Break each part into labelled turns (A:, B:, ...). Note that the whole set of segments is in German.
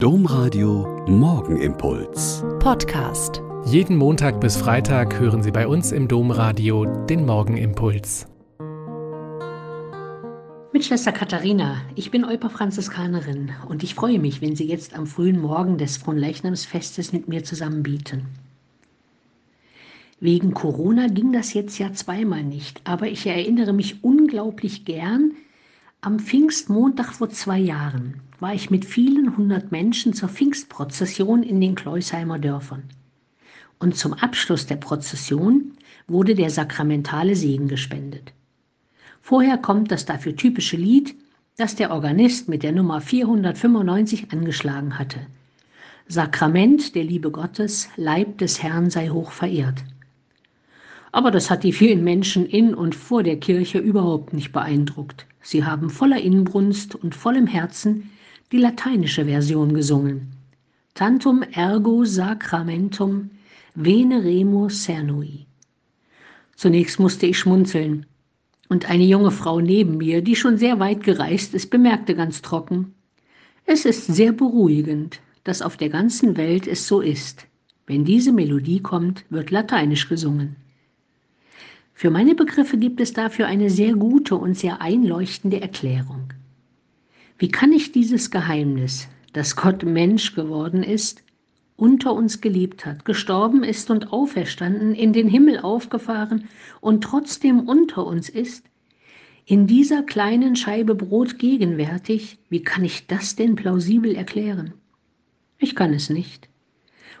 A: Domradio Morgenimpuls.
B: Podcast.
C: Jeden Montag bis Freitag hören Sie bei uns im Domradio den Morgenimpuls.
D: Mit Schwester Katharina, ich bin Euper Franziskanerin und ich freue mich, wenn Sie jetzt am frühen Morgen des Fronleichnamsfestes mit mir zusammen bieten. Wegen Corona ging das jetzt ja zweimal nicht, aber ich erinnere mich unglaublich gern, am Pfingstmontag vor zwei Jahren war ich mit vielen hundert Menschen zur Pfingstprozession in den Kleusheimer Dörfern. Und zum Abschluss der Prozession wurde der sakramentale Segen gespendet. Vorher kommt das dafür typische Lied, das der Organist mit der Nummer 495 angeschlagen hatte. Sakrament der Liebe Gottes, Leib des Herrn sei hoch verehrt. Aber das hat die vielen Menschen in und vor der Kirche überhaupt nicht beeindruckt. Sie haben voller Inbrunst und vollem Herzen die lateinische Version gesungen. Tantum ergo sacramentum veneremus cernui. Zunächst musste ich schmunzeln. Und eine junge Frau neben mir, die schon sehr weit gereist ist, bemerkte ganz trocken, es ist sehr beruhigend, dass auf der ganzen Welt es so ist. Wenn diese Melodie kommt, wird lateinisch gesungen. Für meine Begriffe gibt es dafür eine sehr gute und sehr einleuchtende Erklärung. Wie kann ich dieses Geheimnis, dass Gott Mensch geworden ist, unter uns geliebt hat, gestorben ist und auferstanden, in den Himmel aufgefahren und trotzdem unter uns ist, in dieser kleinen Scheibe Brot gegenwärtig, wie kann ich das denn plausibel erklären? Ich kann es nicht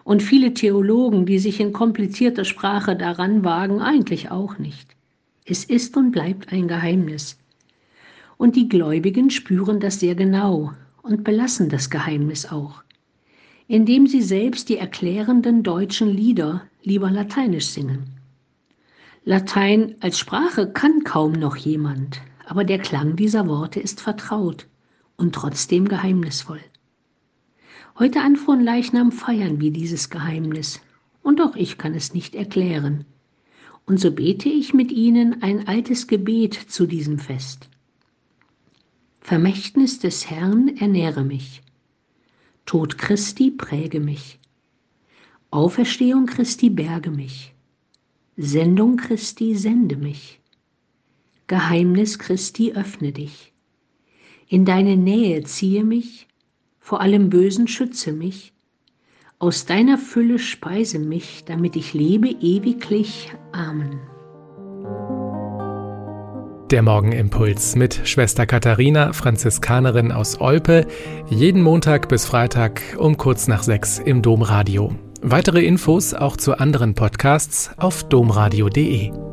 D: und viele Theologen, die sich in komplizierter Sprache daran wagen, eigentlich auch nicht. Es ist und bleibt ein Geheimnis. Und die Gläubigen spüren das sehr genau und belassen das Geheimnis auch, indem sie selbst die erklärenden deutschen Lieder lieber lateinisch singen. Latein als Sprache kann kaum noch jemand, aber der Klang dieser Worte ist vertraut und trotzdem geheimnisvoll. Heute an Leichnam feiern wir dieses Geheimnis, und auch ich kann es nicht erklären. Und so bete ich mit Ihnen ein altes Gebet zu diesem Fest. Vermächtnis des Herrn ernähre mich. Tod Christi präge mich. Auferstehung Christi berge mich. Sendung Christi sende mich. Geheimnis Christi öffne dich. In deine Nähe ziehe mich vor allem Bösen schütze mich, aus deiner Fülle speise mich, damit ich lebe ewiglich. Amen.
C: Der Morgenimpuls mit Schwester Katharina, Franziskanerin aus Olpe, jeden Montag bis Freitag um kurz nach sechs im Domradio. Weitere Infos auch zu anderen Podcasts auf domradio.de.